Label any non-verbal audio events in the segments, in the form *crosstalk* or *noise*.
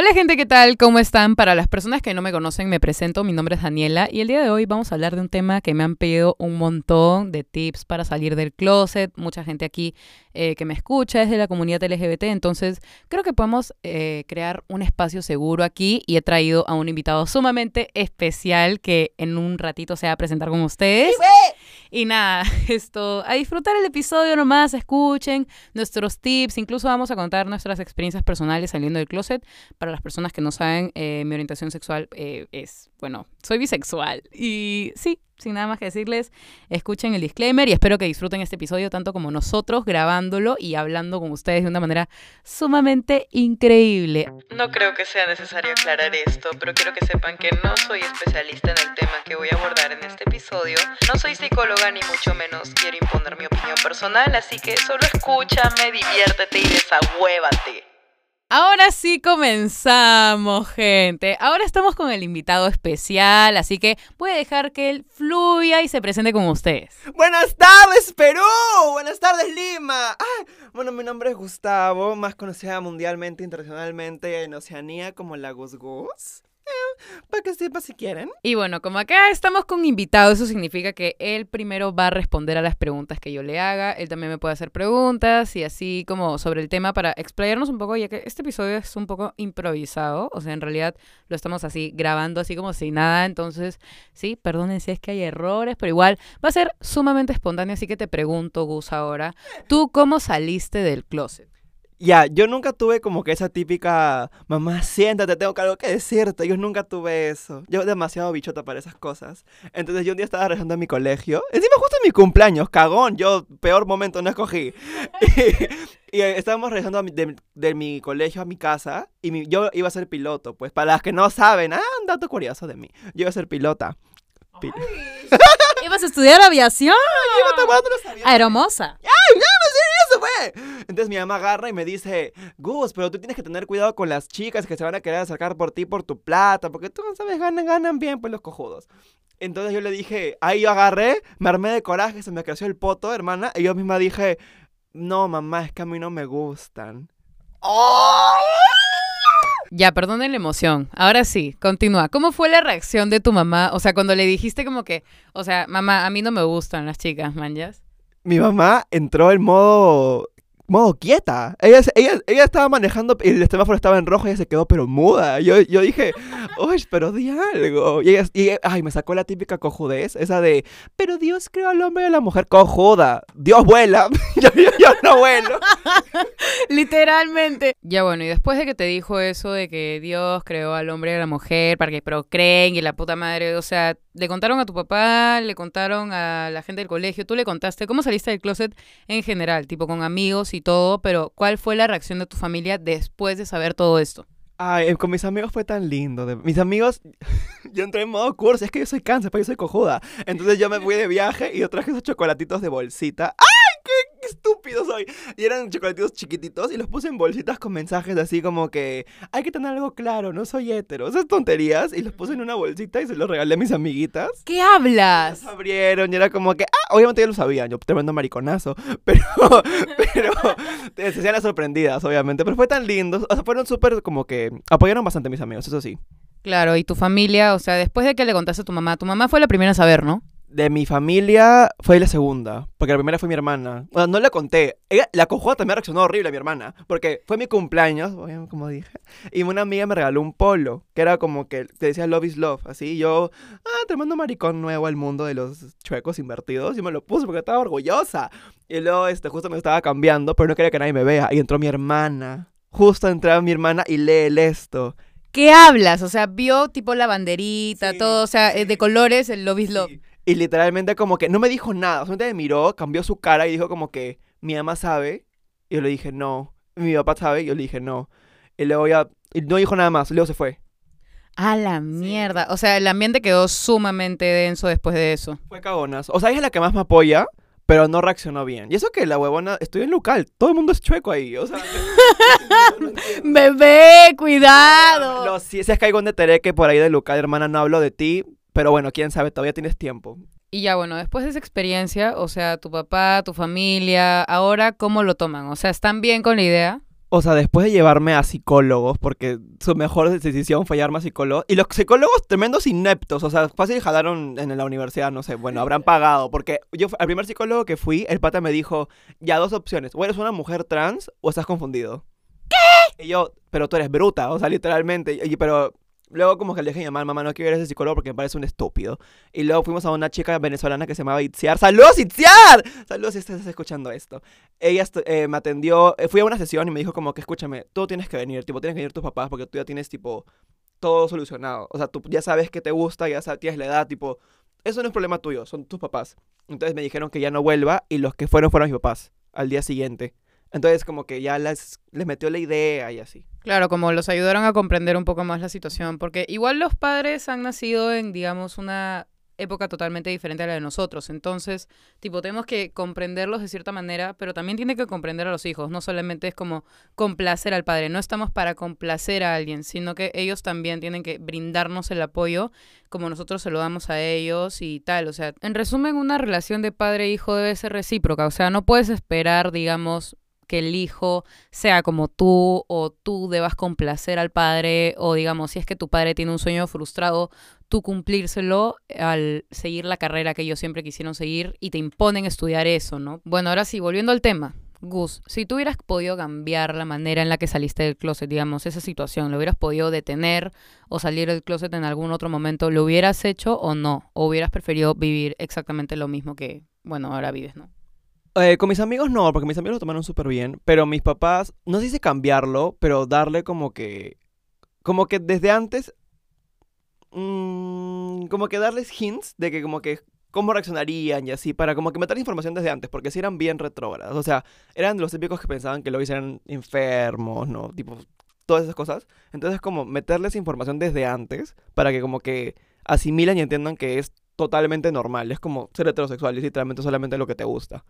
Hola gente, ¿qué tal? ¿Cómo están? Para las personas que no me conocen, me presento, mi nombre es Daniela y el día de hoy vamos a hablar de un tema que me han pedido un montón de tips para salir del closet. Mucha gente aquí eh, que me escucha es de la comunidad LGBT, entonces creo que podemos eh, crear un espacio seguro aquí y he traído a un invitado sumamente especial que en un ratito se va a presentar con ustedes. Y nada, *laughs* esto, a disfrutar el episodio nomás, escuchen nuestros tips, incluso vamos a contar nuestras experiencias personales saliendo del closet. Para las personas que no saben, eh, mi orientación sexual eh, es, bueno, soy bisexual. Y sí, sin nada más que decirles, escuchen el disclaimer y espero que disfruten este episodio tanto como nosotros grabándolo y hablando con ustedes de una manera sumamente increíble. No creo que sea necesario aclarar esto, pero quiero que sepan que no soy especialista en el tema que voy a abordar en este episodio. No soy psicóloga ni mucho menos quiero imponer mi opinión personal, así que solo escúchame, diviértete y desahuévate. Ahora sí comenzamos, gente. Ahora estamos con el invitado especial, así que voy a dejar que él fluya y se presente con ustedes. Buenas tardes, Perú. Buenas tardes, Lima. Ah, bueno, mi nombre es Gustavo, más conocida mundialmente, internacionalmente en Oceanía como la Gus. Para que sepa si quieren. Y bueno, como acá estamos con invitado, eso significa que él primero va a responder a las preguntas que yo le haga. Él también me puede hacer preguntas y así como sobre el tema para explayarnos un poco, ya que este episodio es un poco improvisado. O sea, en realidad lo estamos así grabando así como si nada. Entonces, sí, perdonen si es que hay errores, pero igual va a ser sumamente espontáneo. Así que te pregunto, Gus, ahora, ¿tú cómo saliste del closet? Ya, yo nunca tuve como que esa típica, mamá, siéntate, tengo algo que decirte. Yo nunca tuve eso. Yo demasiado bichota para esas cosas. Entonces yo un día estaba rezando en mi colegio. Encima justo en mi cumpleaños, cagón. Yo peor momento no escogí. *laughs* y, y, estábamos regresando de, de, mi colegio a mi casa. Y mi, yo iba a ser piloto. Pues para las que no saben, ah, un dato curioso de mí. Yo iba a ser pilota. Pil *laughs* ¿Ibas a estudiar aviación? Ay, iba a tomar los aviones. Aeromosa. ¡Ay, no! Entonces mi mamá agarra y me dice, Gus, pero tú tienes que tener cuidado con las chicas que se van a querer acercar por ti por tu plata, porque tú no sabes, ganan, ganan bien, pues los cojudos. Entonces yo le dije, ahí yo agarré, me armé de coraje, se me creció el poto, hermana, y yo misma dije, no, mamá, es que a mí no me gustan. ¡Oh! Ya, perdonen la emoción. Ahora sí, continúa. ¿Cómo fue la reacción de tu mamá? O sea, cuando le dijiste como que, o sea, mamá, a mí no me gustan las chicas, manjas. Mi mamá entró en modo modo quieta. Ella, ella, ella estaba manejando y el semáforo estaba en rojo y ella se quedó pero muda. Yo, yo dije, *laughs* uy, pero di algo. Y ella, y, ay, me sacó la típica cojudez, esa de, pero Dios creó al hombre y a la mujer cojuda. Dios vuela. *laughs* yo, yo, yo, no vuelo. *laughs* Literalmente. Ya bueno, y después de que te dijo eso de que Dios creó al hombre y a la mujer para que procreen y la puta madre, o sea, le contaron a tu papá, le contaron a la gente del colegio, tú le contaste, ¿cómo saliste del closet en general? Tipo con amigos y todo, pero ¿cuál fue la reacción de tu familia después de saber todo esto? Ay, con mis amigos fue tan lindo. Mis amigos, *laughs* yo entré en modo curso, es que yo soy cáncer, pero yo soy cojuda. Entonces yo me fui de viaje y yo traje esos chocolatitos de bolsita. ¡Ay! ¡Qué estúpido soy! Y eran chocolatitos chiquititos y los puse en bolsitas con mensajes así como que hay que tener algo claro, no soy hetero. Esas tonterías. Y los puse en una bolsita y se los regalé a mis amiguitas. ¿Qué hablas? Los abrieron y era como que, ah, obviamente ya lo sabían, yo te mando mariconazo. *laughs* Pero, pero, *laughs* se hacían las sorprendidas, obviamente. Pero fue tan lindo. O sea, fueron súper como que apoyaron bastante a mis amigos, eso sí. Claro, y tu familia, o sea, después de que le contaste a tu mamá, tu mamá fue la primera a saber, ¿no? De mi familia fue la segunda, porque la primera fue mi hermana. No le conté. Ella, la cojuda también reaccionó horrible a mi hermana, porque fue mi cumpleaños, como dije, y una amiga me regaló un polo, que era como que te decía Love is Love, así, y yo, ah, te mando maricón nuevo al mundo de los chuecos invertidos, y me lo puse porque estaba orgullosa. Y luego, este, justo me estaba cambiando, pero no quería que nadie me vea, y entró mi hermana. Justo entraba mi hermana y lee esto. ¿Qué hablas? O sea, vio tipo la banderita, sí. todo, o sea, de colores, el Love is Love. Sí. Y literalmente como que no me dijo nada, solamente me miró, cambió su cara y dijo como que mi mamá sabe. Y yo le dije no. Mi papá sabe y yo le dije no. Y luego ya, y no dijo nada más, luego se fue. A la mierda. Sí. O sea, el ambiente quedó sumamente denso después de eso. Fue cagonas. O sea, ella es la que más me apoya, pero no reaccionó bien. Y eso que la huevona, estoy en local, todo el mundo es chueco ahí, o sea. *laughs* Bebé, cuidado. Lo, si, si es que hay de Tere que por ahí de local, hermana, no hablo de ti, pero bueno, quién sabe, todavía tienes tiempo. Y ya bueno, después de esa experiencia, o sea, tu papá, tu familia, ahora, ¿cómo lo toman? O sea, ¿están bien con la idea? O sea, después de llevarme a psicólogos, porque su mejor decisión fue llevarme a psicólogos. Y los psicólogos tremendos ineptos, o sea, fácil jalaron en la universidad, no sé, bueno, habrán pagado. Porque yo, al primer psicólogo que fui, el pata me dijo, ya dos opciones, o eres una mujer trans o estás confundido. ¿Qué? Y yo, pero tú eres bruta, o sea, literalmente. Y, pero Luego como que le dije a mi mamá, mamá, no quiero ir a ese psicólogo porque me parece un estúpido. Y luego fuimos a una chica venezolana que se llamaba Itziar. ¡Saludos, Itziar! Saludos si estás escuchando esto. Ella eh, me atendió, eh, fui a una sesión y me dijo como que, escúchame, tú tienes que venir, tipo, tienes que venir tus papás porque tú ya tienes, tipo, todo solucionado. O sea, tú ya sabes que te gusta, ya sabes, tienes la edad, tipo, eso no es problema tuyo, son tus papás. Entonces me dijeron que ya no vuelva y los que fueron fueron mis papás al día siguiente. Entonces como que ya les, les metió la idea y así. Claro, como los ayudaron a comprender un poco más la situación, porque igual los padres han nacido en, digamos, una época totalmente diferente a la de nosotros. Entonces, tipo, tenemos que comprenderlos de cierta manera, pero también tiene que comprender a los hijos. No solamente es como complacer al padre. No estamos para complacer a alguien, sino que ellos también tienen que brindarnos el apoyo como nosotros se lo damos a ellos y tal. O sea, en resumen, una relación de padre-hijo debe ser recíproca. O sea, no puedes esperar, digamos, que el hijo sea como tú o tú debas complacer al padre o digamos, si es que tu padre tiene un sueño frustrado, tú cumplírselo al seguir la carrera que ellos siempre quisieron seguir y te imponen estudiar eso, ¿no? Bueno, ahora sí, volviendo al tema. Gus, si tú hubieras podido cambiar la manera en la que saliste del closet, digamos, esa situación, ¿lo hubieras podido detener o salir del closet en algún otro momento, ¿lo hubieras hecho o no? ¿O hubieras preferido vivir exactamente lo mismo que, bueno, ahora vives, ¿no? Eh, con mis amigos no, porque mis amigos lo tomaron súper bien. Pero mis papás, no sé si cambiarlo, pero darle como que. Como que desde antes. Mmm, como que darles hints de que, como que. Cómo reaccionarían y así, para como que meter información desde antes, porque si eran bien retrógrados. O sea, eran los típicos que pensaban que lo eran enfermos, ¿no? Tipo, todas esas cosas. Entonces, como meterles información desde antes, para que como que asimilen y entiendan que es totalmente normal. Es como ser heterosexual, y literalmente solamente lo que te gusta.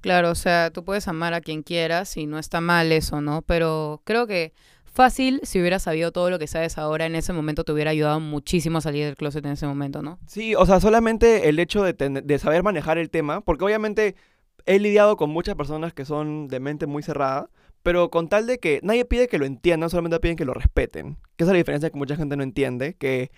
Claro, o sea, tú puedes amar a quien quieras y no está mal eso, ¿no? Pero creo que fácil, si hubieras sabido todo lo que sabes ahora en ese momento, te hubiera ayudado muchísimo a salir del closet en ese momento, ¿no? Sí, o sea, solamente el hecho de, de saber manejar el tema, porque obviamente he lidiado con muchas personas que son de mente muy cerrada, pero con tal de que nadie pide que lo entiendan, solamente piden que lo respeten. Que esa es la diferencia que mucha gente no entiende, que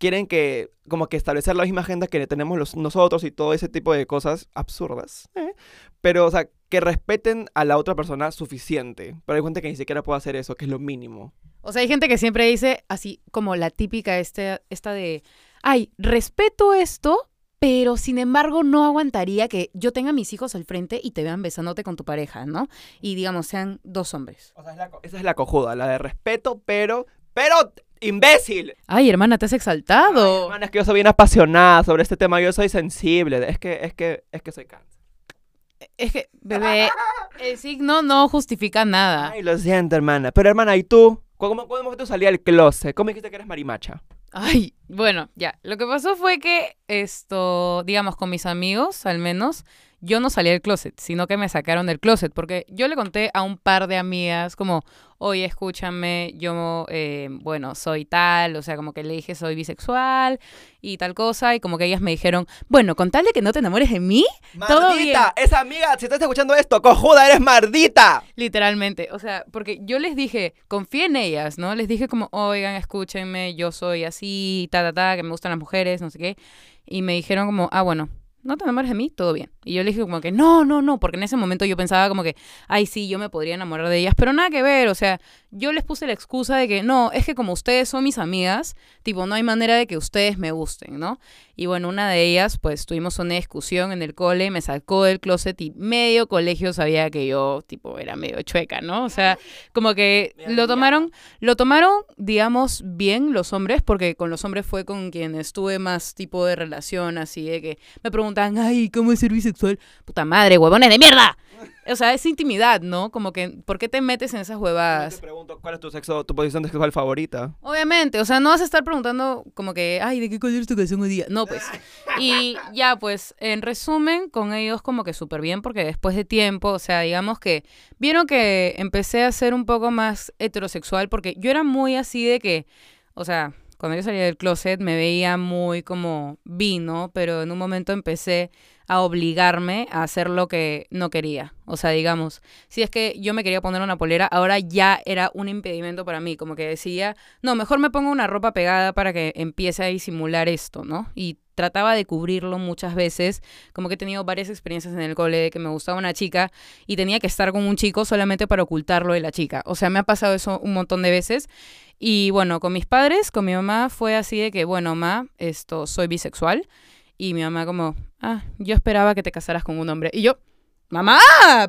quieren que, como que establecer la misma agenda que tenemos los, nosotros y todo ese tipo de cosas absurdas. ¿eh? Pero, o sea, que respeten a la otra persona suficiente. Pero hay gente que ni siquiera puede hacer eso, que es lo mínimo. O sea, hay gente que siempre dice, así como la típica este, esta de, ay, respeto esto, pero sin embargo no aguantaría que yo tenga mis hijos al frente y te vean besándote con tu pareja, ¿no? Y digamos, sean dos hombres. O sea, esa es la cojuda, la de respeto, pero, pero imbécil. Ay, hermana, te has exaltado. Ay, hermana, es que yo soy bien apasionada sobre este tema, yo soy sensible, es que, es que, es que soy cáncer. Es que, bebé, el signo no justifica nada. Ay, lo siento, hermana. Pero, hermana, ¿y tú? ¿Cómo, cómo tú salías del closet? ¿Cómo dijiste que eres marimacha? Ay, bueno, ya. Lo que pasó fue que esto, digamos, con mis amigos, al menos, yo no salí del closet, sino que me sacaron del closet, porque yo le conté a un par de amigas como, oye, escúchame, yo, eh, bueno, soy tal, o sea, como que le dije soy bisexual y tal cosa, y como que ellas me dijeron, bueno, con tal de que no te enamores de mí, todo bien. Esa amiga, si estás escuchando esto, cojuda, eres mardita. Literalmente, o sea, porque yo les dije, confía en ellas, ¿no? Les dije como, oigan, escúchenme, yo soy así, ta, ta, ta, que me gustan las mujeres, no sé qué. Y me dijeron como, ah, bueno, no te enamores de mí, todo bien. Y yo le dije como que, no, no, no, porque en ese momento yo pensaba como que, ay, sí, yo me podría enamorar de ellas, pero nada que ver, o sea, yo les puse la excusa de que, no, es que como ustedes son mis amigas, tipo, no hay manera de que ustedes me gusten, ¿no? Y bueno, una de ellas, pues tuvimos una discusión en el cole, me sacó del closet y medio colegio sabía que yo, tipo, era medio chueca, ¿no? O sea, *laughs* como que lo tomaron, lo tomaron, digamos, bien los hombres, porque con los hombres fue con quien estuve más tipo de relación, así de que me preguntan, ay, ¿cómo es ser bisexual? Puta madre, huevones de mierda. O sea, es intimidad, ¿no? Como que, ¿por qué te metes en esas huevadas? te pregunto, ¿cuál es tu sexo, tu posición sexual favorita? Obviamente, o sea, no vas a estar preguntando como que, ay, ¿de qué color es tu canción hoy día? No, pues. Y ya, pues, en resumen, con ellos como que súper bien, porque después de tiempo, o sea, digamos que vieron que empecé a ser un poco más heterosexual, porque yo era muy así de que, o sea, cuando yo salía del closet me veía muy como vino, pero en un momento empecé a obligarme a hacer lo que no quería. O sea, digamos, si es que yo me quería poner una polera, ahora ya era un impedimento para mí, como que decía, no, mejor me pongo una ropa pegada para que empiece a disimular esto, ¿no? Y trataba de cubrirlo muchas veces, como que he tenido varias experiencias en el cole de que me gustaba una chica y tenía que estar con un chico solamente para ocultarlo de la chica. O sea, me ha pasado eso un montón de veces. Y bueno, con mis padres, con mi mamá fue así de que, bueno, mamá, esto, soy bisexual. Y mi mamá como, ah, yo esperaba que te casaras con un hombre. Y yo, mamá,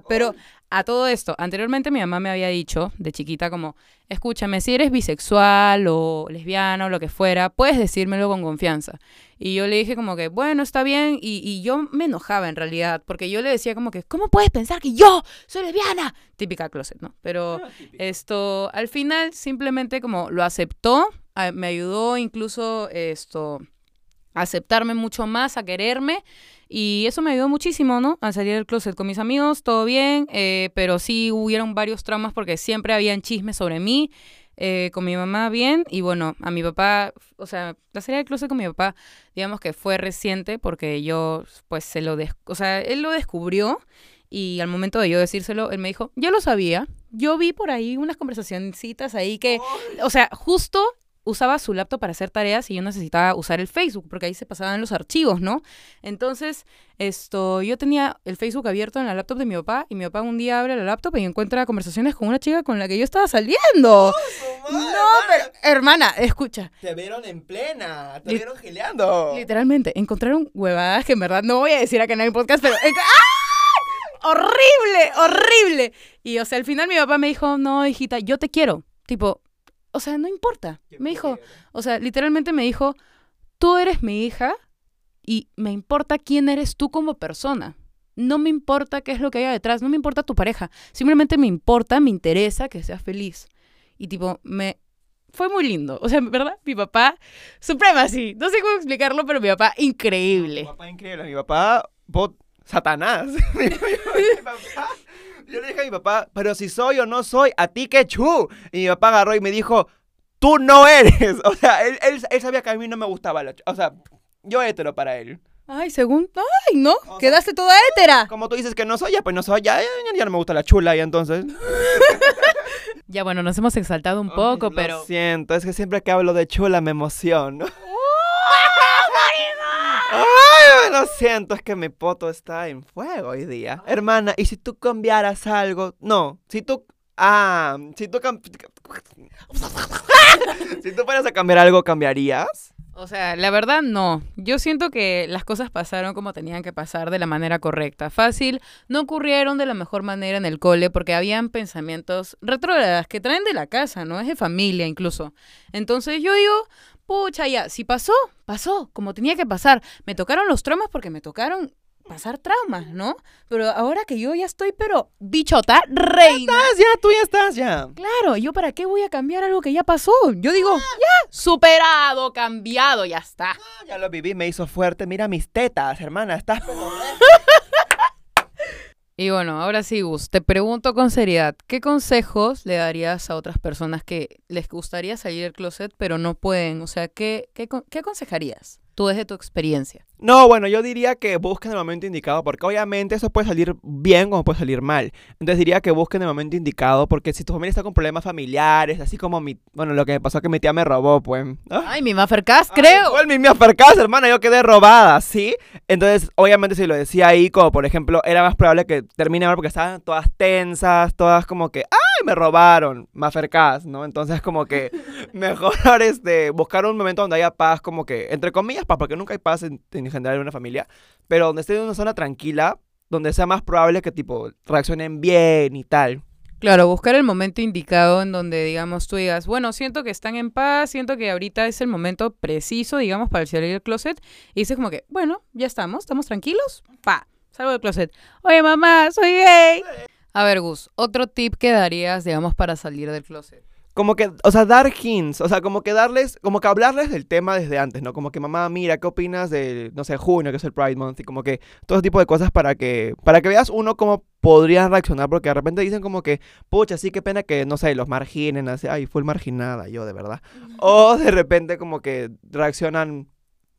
pero a todo esto, anteriormente mi mamá me había dicho de chiquita como, escúchame, si eres bisexual o lesbiana o lo que fuera, puedes decírmelo con confianza. Y yo le dije como que, bueno, está bien. Y, y yo me enojaba en realidad, porque yo le decía como que, ¿cómo puedes pensar que yo soy lesbiana? Típica closet, ¿no? Pero esto, al final simplemente como lo aceptó, me ayudó incluso esto a aceptarme mucho más, a quererme. Y eso me ayudó muchísimo, ¿no? A salir del closet con mis amigos, todo bien, eh, pero sí hubieron varios traumas porque siempre habían chismes sobre mí. eh, con mi mamá bien y bueno, a mi papá, o sea, la salida del closet con mi papá, digamos que fue reciente porque yo, pues, se lo, des o sea, él lo descubrió y al momento de yo decírselo, él me dijo, ya lo sabía, yo vi por ahí unas conversacioncitas ahí que, o sea, justo usaba su laptop para hacer tareas y yo necesitaba usar el Facebook porque ahí se pasaban los archivos, ¿no? Entonces, esto, yo tenía el Facebook abierto en la laptop de mi papá y mi papá un día abre la laptop y encuentra conversaciones con una chica con la que yo estaba saliendo. no, pero hermana, escucha, Te vieron en plena, te vieron gileando. literalmente encontraron huevadas que en verdad no voy a decir acá en el podcast, pero ¡Ah! horrible, horrible. Y o sea, al final mi papá me dijo, "No, hijita, yo te quiero." Tipo, o sea, no importa. Me dijo, o sea, literalmente me dijo, tú eres mi hija y me importa quién eres tú como persona. No me importa qué es lo que haya detrás, no me importa tu pareja. Simplemente me importa, me interesa que seas feliz. Y tipo, me... Fue muy lindo. O sea, verdad, mi papá, suprema, sí. No sé cómo explicarlo, pero mi papá, Mi increíble. papá increíble, mi papá, bot, Satanás. *laughs* Mi papá- yo le dije a mi papá, pero si soy o no soy, a ti que chu. Y mi papá agarró y me dijo, tú no eres. *laughs* O sea, él, él, él sabía que a mí no me gustaba la ch- O sea, yo hétero para él. Ay, según... Ay, no, sea- quedaste toda hétera. Como tú dices que no soy, ya pues no soy, ya, ya, ya no me gusta la chula y entonces. *laughs* Ya, bueno, nos hemos exaltado un poco, Ay, pero... Lo siento, es que siempre que hablo de chula me emociono. *laughs* Ay, lo siento, es que mi poto está en fuego hoy día. Hermana, ¿y si tú cambiaras algo? No, si tú... Ah, si tú... cam- *laughs* si tú fueras a cambiar algo, ¿cambiarías? O sea, la verdad no. Yo siento que las cosas pasaron como tenían que pasar de la manera correcta. Fácil, no ocurrieron de la mejor manera en el cole porque habían pensamientos retrógradas que traen de la casa, ¿no? Es de familia incluso. Entonces yo digo, pucha, ya, si pasó, pasó, como tenía que pasar. Me tocaron los traumas porque me tocaron pasar traumas, ¿no? Pero ahora que yo ya estoy, pero bichota, reina. Estás ya, tú ya estás ya. Claro, ¿yo para qué voy a cambiar algo que ya pasó? Yo digo, ya, superado, cambiado, ya está. Ah, Ya lo viví, me hizo fuerte. Mira mis tetas, hermana, estás... *laughs* Y bueno, ahora sí, Gus, te pregunto con seriedad, ¿qué consejos le darías a otras personas que les gustaría salir del closet pero no pueden? O sea, ¿qué, qué, qué aconsejarías tú desde tu experiencia? No, bueno, yo diría que busquen el momento indicado, porque obviamente eso puede salir bien como puede salir mal. Entonces diría que busquen el momento indicado, porque si tu familia está con problemas familiares, así como mi, bueno, lo que me pasó que mi tía me robó, pues. ¡Ah! Ay, mi Maffercast, Ay, creo. Fue el mismo Afercas, hermana, yo quedé robada, ¿sí? Entonces, obviamente, si lo decía ahí, como por ejemplo, era más probable que termine mal porque estaban todas tensas, todas como que, ¡ay, me robaron! Mafercas, ¿no? Entonces, como que *laughs* mejor *laughs* este, buscar un momento donde haya paz, como que, entre comillas, paz, porque nunca hay paz en, en general en una familia, pero donde esté en una zona tranquila, donde sea más probable que, tipo, reaccionen bien y tal. Claro, buscar el momento indicado en donde, digamos, tú digas, bueno, siento que están en paz, siento que ahorita es el momento preciso, digamos, para salir del closet. Y dices como que, bueno, ya estamos, estamos tranquilos, pa, salgo del closet. Oye, mamá, soy gay. A ver, Gus, otro tip que darías, digamos, para salir del closet. como que, o sea, dar hints, o sea, como que darles, como que hablarles del tema desde antes, ¿no? Como que mamá, mira, ¿qué opinas de, no sé, junio, que es el Pride Month? Y como que todo tipo de cosas para que, para que veas uno cómo podrías reaccionar, porque de repente dicen como que, pucha, sí, qué pena que, no sé, los marginen, así, ay, fue marginada, yo, de verdad. O de repente como que reaccionan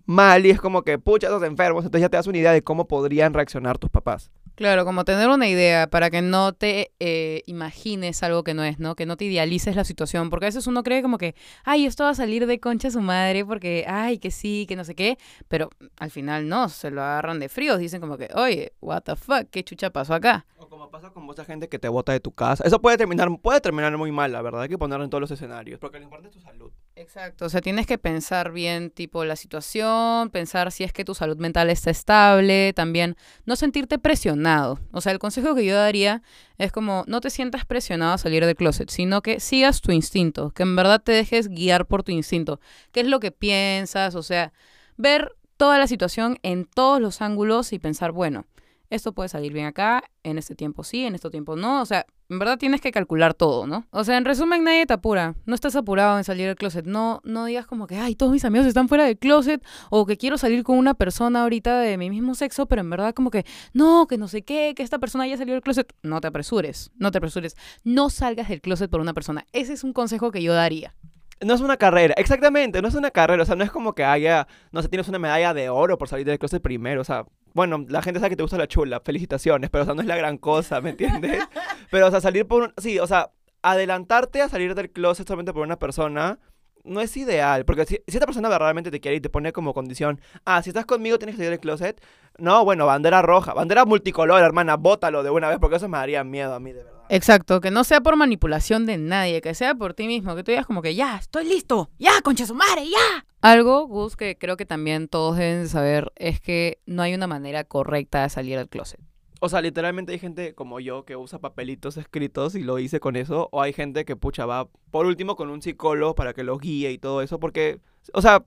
mal y es como que, pucha, esos enfermos, entonces ya te das una idea de cómo podrían reaccionar tus papás. Claro, como tener una idea para que no te eh, imagines algo que no es, ¿no? Que no te idealices la situación, porque a veces uno cree como que, ay, esto va a salir de concha su madre, porque, ay, que sí, que no sé qué, pero al final no, se lo agarran de fríos, dicen como que, oye, what the fuck, qué chucha pasó acá. O como pasa con mucha gente que te bota de tu casa. Eso puede terminar, puede terminar muy mal, la verdad. Hay que ponerlo en todos los escenarios, porque lo importante es tu salud. Exacto, o sea, tienes que pensar bien, tipo, la situación, pensar si es que tu salud mental está estable, también no sentirte presionado. O sea, el consejo que yo daría es como, no te sientas presionado a salir del closet, sino que sigas tu instinto, que en verdad te dejes guiar por tu instinto. ¿Qué es lo que piensas? O sea, ver toda la situación en todos los ángulos y pensar, bueno, esto puede salir bien acá, en este tiempo sí, en este tiempo no. O sea, en verdad tienes que calcular todo, ¿no? O sea, en resumen, nadie te apura. No estás apurado en salir del closet. No, no digas como que, ay, todos mis amigos están fuera del closet o que quiero salir con una persona ahorita de mi mismo sexo, pero en verdad como que, no, que no sé qué, que esta persona ya salió del closet. No te apresures, no te apresures. No salgas del closet por una persona. Ese es un consejo que yo daría. No es una carrera, exactamente, no es una carrera, o sea, no es como que haya, no sé, tienes una medalla de oro por salir del closet primero, o sea, bueno, la gente sabe que te gusta la chula, felicitaciones, pero o sea, no es la gran cosa, ¿me entiendes? *laughs* pero, o sea, salir por un, sí, o sea, adelantarte a salir del closet solamente por una persona no es ideal, porque si, si esta persona verdaderamente te quiere y te pone como condición, ah, si estás conmigo tienes que salir del closet, no, bueno, bandera roja, bandera multicolor, hermana, bótalo de una vez, porque eso me daría miedo a mí, de verdad. Exacto, que no sea por manipulación de nadie, que sea por ti mismo, que tú digas como que ya, estoy listo, ya, concha su madre, ya. Algo, Gus, que creo que también todos deben saber es que no hay una manera correcta de salir del closet. O sea, literalmente hay gente como yo que usa papelitos escritos y lo hice con eso. O hay gente que, pucha, va por último con un psicólogo para que lo guíe y todo eso. Porque, o sea,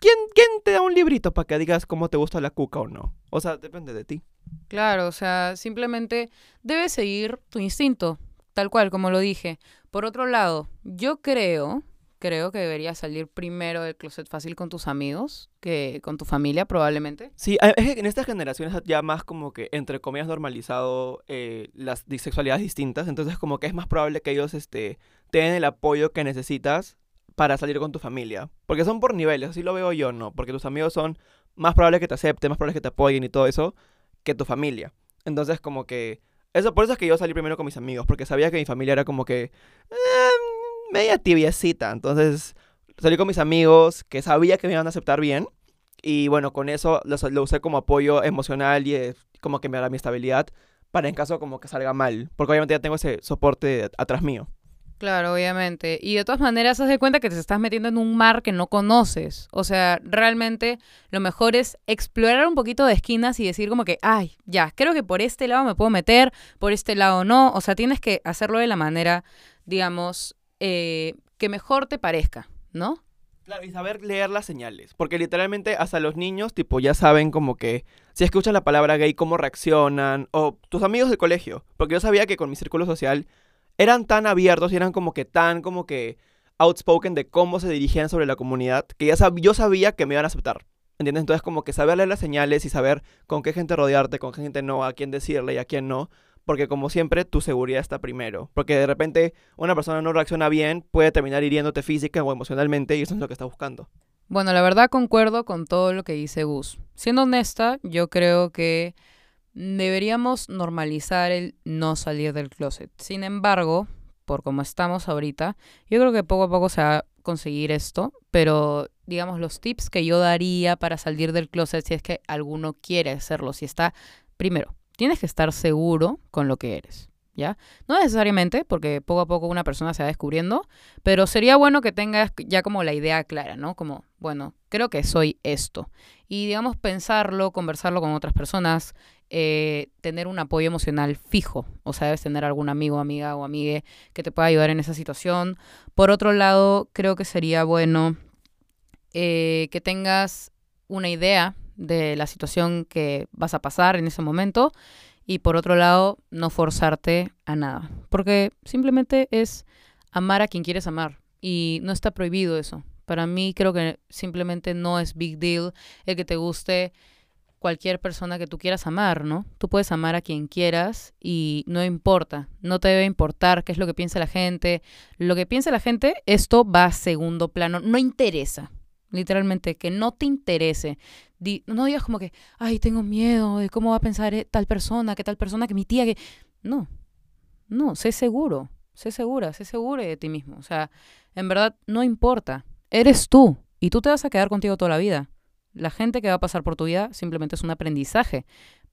¿quién, quién te da un librito para que digas cómo te gusta la cuca o no? O sea, depende de ti. Claro, o sea, simplemente debes seguir tu instinto, tal cual, como lo dije. Por otro lado, yo creo, creo que deberías salir primero del closet fácil con tus amigos que con tu familia, probablemente. Sí, es que en estas generaciones ya más como que, entre comillas, normalizado eh, las disexualidades distintas. Entonces, como que es más probable que ellos este, te den el apoyo que necesitas para salir con tu familia. Porque son por niveles, así lo veo yo, ¿no? Porque tus amigos son más probables que te acepten, más probables que te apoyen y todo eso, que tu familia. Entonces, como que... Eso, por eso es que yo salí primero con mis amigos, porque sabía que mi familia era como que... eh, media tibiecita. Entonces, salí con mis amigos, que sabía que me iban a aceptar bien. Y bueno, con eso lo, lo usé como apoyo emocional y eh, como que me da mi estabilidad para en caso como que salga mal. Porque obviamente ya tengo ese soporte atrás mío. Claro, obviamente. Y de todas maneras, haz de cuenta que te estás metiendo en un mar que no conoces. O sea, realmente lo mejor es explorar un poquito de esquinas y decir como que, ay, ya, creo que por este lado me puedo meter, por este lado no. O sea, tienes que hacerlo de la manera, digamos, eh, que mejor te parezca, ¿no? Claro, y saber leer las señales. Porque literalmente hasta los niños, tipo, ya saben como que si escuchan la palabra gay, cómo reaccionan. O tus amigos del colegio. Porque yo sabía que con mi círculo social eran tan abiertos y eran como que tan como que outspoken de cómo se dirigían sobre la comunidad. Que ya sab yo sabía que me iban a aceptar. ¿Entiendes? Entonces como que saber leer las señales y saber con qué gente rodearte, con qué gente no, a quién decirle y a quién no. Porque como siempre, tu seguridad está primero. Porque de repente una persona no reacciona bien, puede terminar hiriéndote física o emocionalmente y eso es lo que está buscando. Bueno, la verdad concuerdo con todo lo que dice Gus. Siendo honesta, yo creo que deberíamos normalizar el no salir del closet. Sin embargo, por como estamos ahorita, yo creo que poco a poco se va a conseguir esto, pero digamos los tips que yo daría para salir del closet si es que alguno quiere hacerlo, si está, primero, tienes que estar seguro con lo que eres. ¿Ya? No necesariamente, porque poco a poco una persona se va descubriendo, pero sería bueno que tengas ya como la idea clara, ¿no? Como, bueno, creo que soy esto. Y digamos, pensarlo, conversarlo con otras personas, eh, tener un apoyo emocional fijo. O sea, debes tener algún amigo, amiga o amigue que te pueda ayudar en esa situación. Por otro lado, creo que sería bueno eh, que tengas una idea de la situación que vas a pasar en ese momento. Y por otro lado, no forzarte a nada. Porque simplemente es amar a quien quieres amar. Y no está prohibido eso. Para mí creo que simplemente no es big deal el que te guste cualquier persona que tú quieras amar, ¿no? Tú puedes amar a quien quieras y no importa, no te debe importar qué es lo que piensa la gente. Lo que piensa la gente, esto va a segundo plano, no interesa. Literalmente, que no te interese. no digas como que, ay, tengo miedo de cómo va a pensar eh, tal persona, que tal persona, que mi tía, que... No, no, sé seguro, sé segura, sé segura de ti mismo. O sea, en verdad, no importa. Eres tú y tú te vas a quedar contigo toda la vida. La gente que va a pasar por tu vida simplemente es un aprendizaje,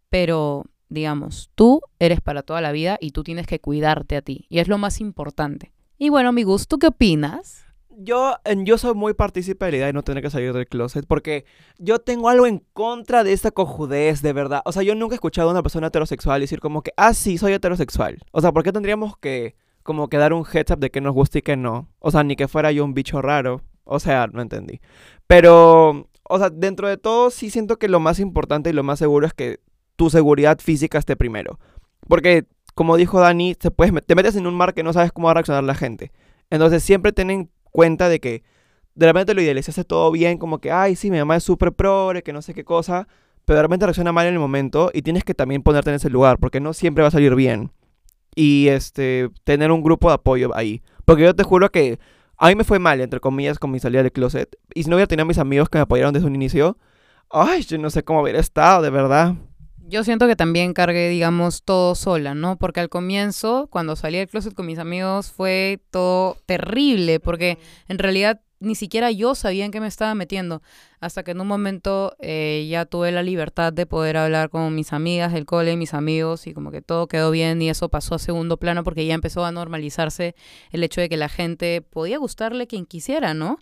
pero digamos, tú eres para toda la vida y tú tienes que cuidarte a ti, y es lo más importante. Y bueno, mi gusto, ¿tú qué opinas? Yo, yo soy muy partícipe de no tener que salir del closet porque yo tengo algo en contra de esa cojudez, de verdad. O sea, yo nunca he escuchado a una persona heterosexual decir como que, ah, sí, soy heterosexual. O sea, ¿por qué tendríamos que como que dar un heads up de que nos gusta y que no? O sea, ni que fuera yo un bicho raro. O sea, no entendí. Pero o sea, dentro de todo sí siento que lo más importante y lo más seguro es que tu seguridad física esté primero. Porque, como dijo Dani, te, puedes, te metes en un mar que no sabes cómo va a reaccionar la gente. Entonces siempre ten en cuenta de que de repente lo idealizaste todo bien, como que, ay, sí, mi mamá es súper progre, que no sé qué cosa, pero de repente reacciona mal en el momento y tienes que también ponerte en ese lugar, porque no siempre va a salir bien. Y este, tener un grupo de apoyo ahí. Porque yo te juro que a mí me fue mal, entre comillas, con mi salida del closet. Y si no hubiera tenido a mis amigos que me apoyaron desde un inicio, ay, yo no sé cómo hubiera estado, de verdad. Yo siento que también cargué, digamos, todo sola, ¿no? Porque al comienzo, cuando salí del closet con mis amigos, fue todo terrible, porque en realidad ni siquiera yo sabía en qué me estaba metiendo, hasta que en un momento eh, ya tuve la libertad de poder hablar con mis amigas del cole, mis amigos, y como que todo quedó bien y eso pasó a segundo plano porque ya empezó a normalizarse el hecho de que la gente podía gustarle quien quisiera, ¿no?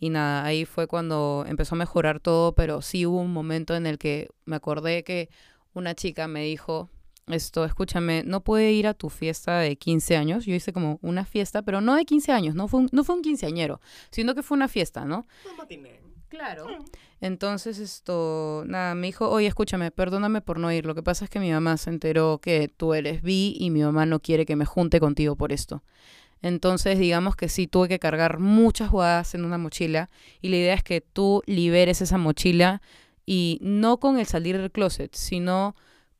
Y nada, ahí fue cuando empezó a mejorar todo, pero sí hubo un momento en el que me acordé que una chica me dijo, esto, escúchame, no puede ir a tu fiesta de 15 años. Yo hice como una fiesta, pero no de 15 años, no fue un, no fue un quinceañero, sino que fue una fiesta, ¿no? Claro. Entonces, esto, nada, me dijo, oye, escúchame, perdóname por no ir. Lo que pasa es que mi mamá se enteró que tú eres bi y mi mamá no quiere que me junte contigo por esto. Entonces, digamos que sí, tuve que cargar muchas jugadas en una mochila y la idea es que tú liberes esa mochila y no con el salir del closet, sino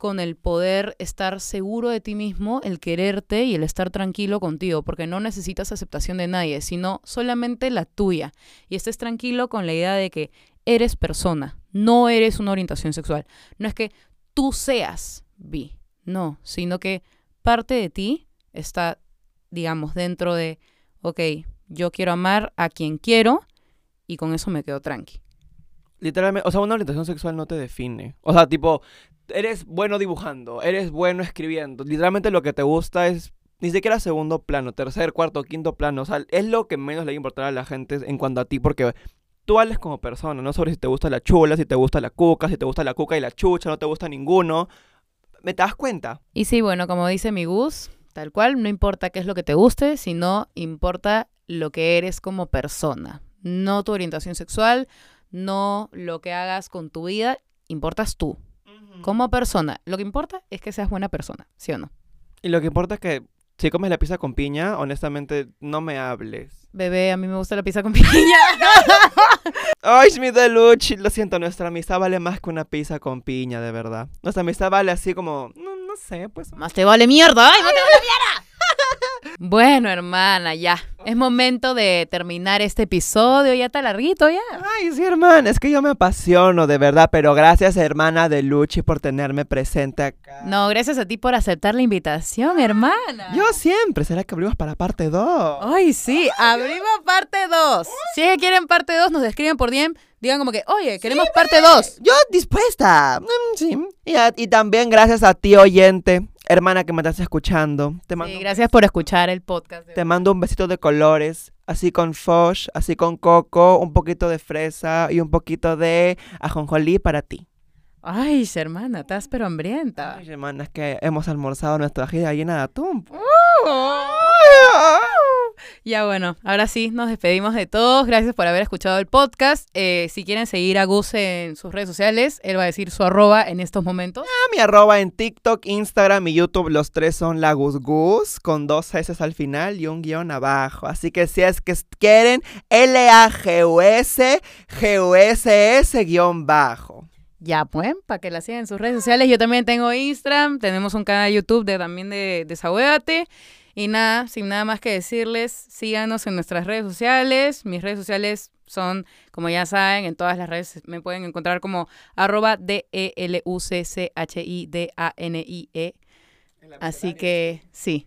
con el poder estar seguro de ti mismo, el quererte y el estar tranquilo contigo, porque no necesitas aceptación de nadie, sino solamente la tuya. Y estés tranquilo con la idea de que eres persona, no eres una orientación sexual. No es que tú seas bi, no, sino que parte de ti está, digamos, dentro de, ok, yo quiero amar a quien quiero y con eso me quedo tranqui. Literalmente, o sea, una orientación sexual no te define. O sea, tipo, eres bueno dibujando, eres bueno escribiendo. Literalmente lo que te gusta es ni siquiera segundo plano, tercer, cuarto, quinto plano. O sea, es lo que menos le va a la gente en cuanto a ti, porque tú vales como persona, no sobre si te gusta la chula, si te gusta la cuca, si te gusta la cuca y la chucha, no te gusta ninguno. ¿Me das cuenta? Y sí, bueno, como dice mi Gus, tal cual, no importa qué es lo que te guste, sino importa lo que eres como persona. No tu orientación sexual, no lo que hagas con tu vida, importas tú como persona. Lo que importa es que seas buena persona, ¿sí o no? Y lo que importa es que si comes la pizza con piña, honestamente, no me hables. Bebé, a mí me gusta la pizza con *laughs* piña. Ay, mi deluche. Lo siento, nuestra amistad vale más que una pizza con piña, de verdad. Nuestra amistad vale así como, no, no sé, pues. Más te vale mierda. ¡Ay, más te vale mierda! Bueno, hermana, ya. Es momento de terminar este episodio. Ya está larguito, ya. Ay, sí, hermana. Es que yo me apasiono, de verdad. Pero gracias, hermana de Luchi, por tenerme presente acá. No, gracias a ti por aceptar la invitación, hermana. Yo siempre. ¿Será que abrimos para parte 2? Ay, sí. Abrimos parte 2. Si quieren parte 2, nos escriben por DM. Digan como que, oye, queremos parte 2. Yo dispuesta. Mm, sí. Y, y también gracias a ti, oyente hermana que me estás escuchando. Te mando, sí, gracias por escuchar el podcast. Te mando un besito de colores, así con fosh, así con coco, un poquito de fresa y un poquito de ajonjolí para ti. Ay, hermana, estás pero hambrienta. Ay, hermana, es que hemos almorzado nuestra gira llena de atún. *laughs* Ya bueno, ahora sí, nos despedimos de todos. Gracias por haber escuchado el podcast. Eh, si quieren seguir a Gus en sus redes sociales, él va a decir su arroba en estos momentos. Ah, mi arroba en TikTok, Instagram y YouTube, los tres son la Gus Gus, con dos S al final y un guion abajo. Así que si es que quieren, L-A-G-U-S, G-U-S-S guion bajo. Ya, pues, para que la sigan en sus redes sociales. Yo también tengo Instagram, tenemos un canal de YouTube de, también de Desahuévate. Y nada, sin nada más que decirles, síganos en nuestras redes sociales. Mis redes sociales son, como ya saben, en todas las redes me pueden encontrar como arroba D-E-L-U-C-C-H-I-D-A-N-I-E. Así que sí,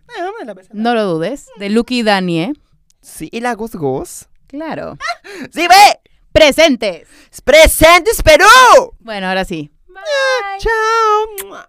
no lo dudes. De Lucky Danie. Sí, y la Gus Gus. Claro. *gasps* ¡Sí, ve! Presentes. ¡Presentes Perú! Bueno, ahora sí. Bye. Chao.